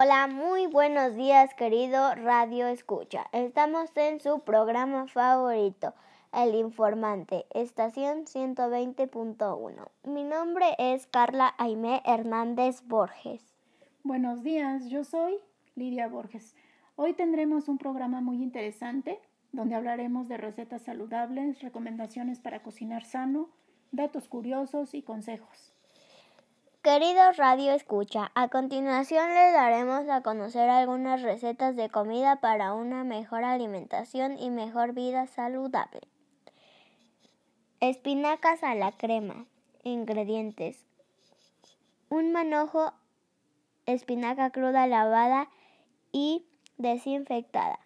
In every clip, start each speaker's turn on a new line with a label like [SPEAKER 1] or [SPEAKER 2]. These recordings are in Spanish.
[SPEAKER 1] Hola, muy buenos días querido Radio Escucha. Estamos en su programa favorito, El Informante, estación 120.1. Mi nombre es Carla Aimé Hernández Borges.
[SPEAKER 2] Buenos días, yo soy Lidia Borges. Hoy tendremos un programa muy interesante donde hablaremos de recetas saludables, recomendaciones para cocinar sano, datos curiosos y consejos.
[SPEAKER 1] Queridos Radio Escucha, a continuación les daremos a conocer algunas recetas de comida para una mejor alimentación y mejor vida saludable. Espinacas a la crema. Ingredientes. Un manojo, espinaca cruda lavada y desinfectada.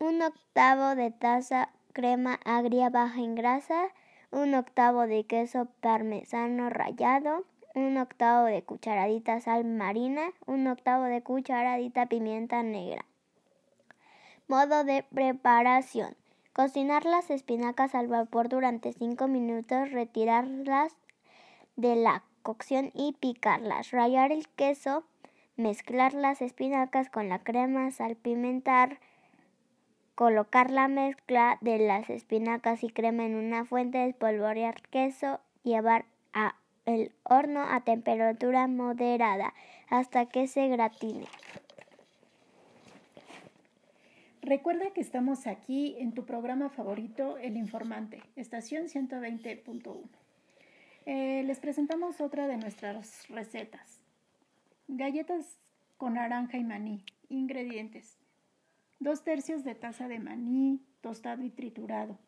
[SPEAKER 1] Un octavo de taza crema agria baja en grasa. Un octavo de queso parmesano rallado un octavo de cucharadita sal marina, un octavo de cucharadita pimienta negra. Modo de preparación. Cocinar las espinacas al vapor durante 5 minutos, retirarlas de la cocción y picarlas. Rallar el queso, mezclar las espinacas con la crema, salpimentar, colocar la mezcla de las espinacas y crema en una fuente, espolvorear queso, llevar a el horno a temperatura moderada hasta que se gratine.
[SPEAKER 2] Recuerda que estamos aquí en tu programa favorito, El Informante, estación 120.1. Eh, les presentamos otra de nuestras recetas. Galletas con naranja y maní. Ingredientes. Dos tercios de taza de maní tostado y triturado.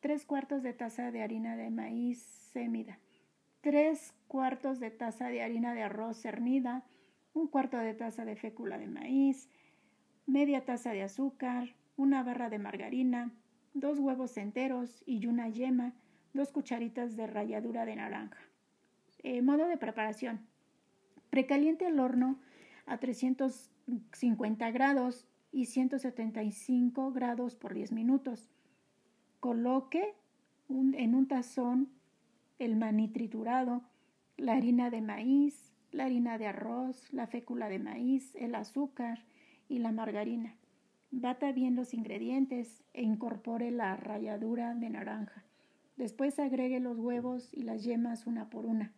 [SPEAKER 2] Tres cuartos de taza de harina de maíz semida 3 cuartos de taza de harina de arroz cernida, un cuarto de taza de fécula de maíz, media taza de azúcar, una barra de margarina, dos huevos enteros y una yema, dos cucharitas de ralladura de naranja. Eh, modo de preparación. Precaliente el horno a 350 grados y 175 grados por 10 minutos. Coloque en un tazón el maní triturado, la harina de maíz, la harina de arroz, la fécula de maíz, el azúcar y la margarina. Bata bien los ingredientes e incorpore la ralladura de naranja. Después agregue los huevos y las yemas una por una.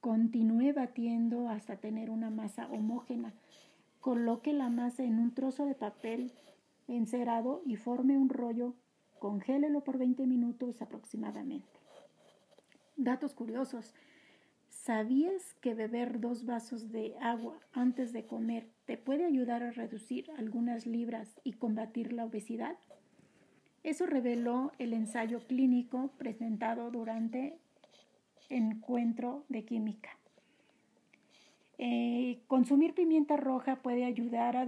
[SPEAKER 2] Continúe batiendo hasta tener una masa homógena. Coloque la masa en un trozo de papel encerado y forme un rollo. Congélelo por 20 minutos aproximadamente. Datos curiosos. ¿Sabías que beber dos vasos de agua antes de comer te puede ayudar a reducir algunas libras y combatir la obesidad? Eso reveló el ensayo clínico presentado durante encuentro de química. Eh, consumir pimienta roja puede ayudar a,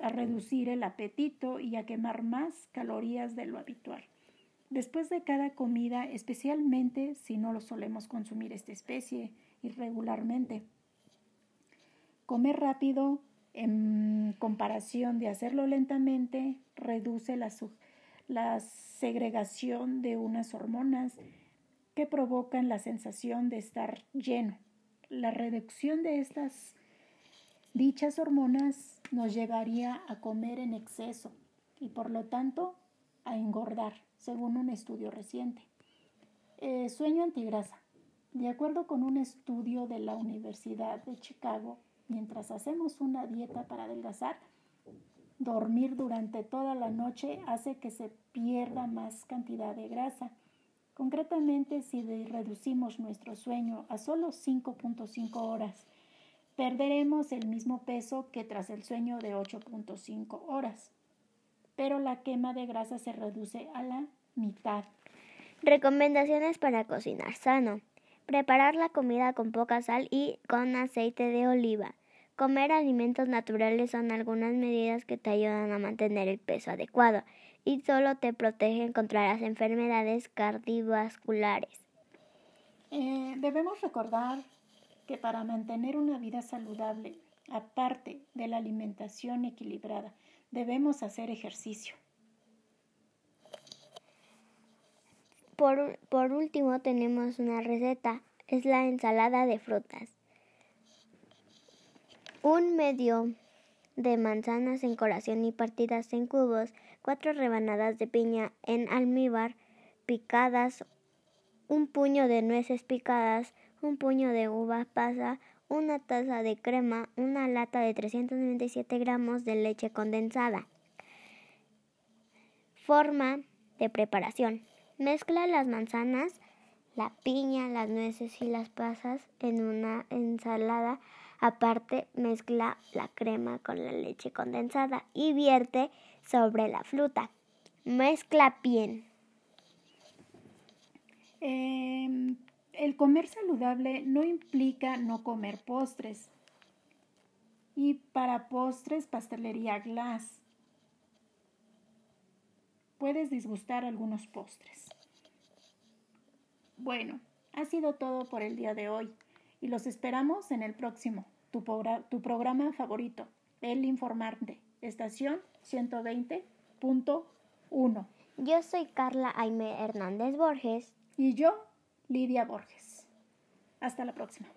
[SPEAKER 2] a reducir el apetito y a quemar más calorías de lo habitual. Después de cada comida, especialmente si no lo solemos consumir esta especie irregularmente. Comer rápido en comparación de hacerlo lentamente reduce la, la segregación de unas hormonas que provocan la sensación de estar lleno. La reducción de estas dichas hormonas nos llevaría a comer en exceso y por lo tanto a engordar según un estudio reciente. Eh, sueño antigrasa. De acuerdo con un estudio de la Universidad de Chicago, mientras hacemos una dieta para adelgazar, dormir durante toda la noche hace que se pierda más cantidad de grasa. Concretamente, si reducimos nuestro sueño a solo 5.5 horas, perderemos el mismo peso que tras el sueño de 8.5 horas pero la quema de grasa se reduce a la mitad.
[SPEAKER 1] Recomendaciones para cocinar sano. Preparar la comida con poca sal y con aceite de oliva. Comer alimentos naturales son algunas medidas que te ayudan a mantener el peso adecuado y solo te protegen contra las enfermedades cardiovasculares.
[SPEAKER 2] Eh, debemos recordar que para mantener una vida saludable, aparte de la alimentación equilibrada, debemos hacer ejercicio.
[SPEAKER 1] Por, por, último tenemos una receta, es la ensalada de frutas. un medio de manzanas en corazón y partidas en cubos, cuatro rebanadas de piña en almíbar picadas, un puño de nueces picadas, un puño de uva pasa, una taza de crema, una lata de 397 gramos de leche condensada. Forma de preparación. Mezcla las manzanas, la piña, las nueces y las pasas en una ensalada. Aparte, mezcla la crema con la leche condensada y vierte sobre la fruta. Mezcla bien.
[SPEAKER 2] Em, el comer saludable no implica no comer postres. Y para postres, pastelería glass. Puedes disgustar algunos postres. Bueno, ha sido todo por el día de hoy y los esperamos en el próximo, tu, tu programa favorito, El Informante, estación 120.1.
[SPEAKER 1] Yo soy Carla Aime Hernández Borges.
[SPEAKER 2] Y yo, Lidia Borges. Hasta la próxima.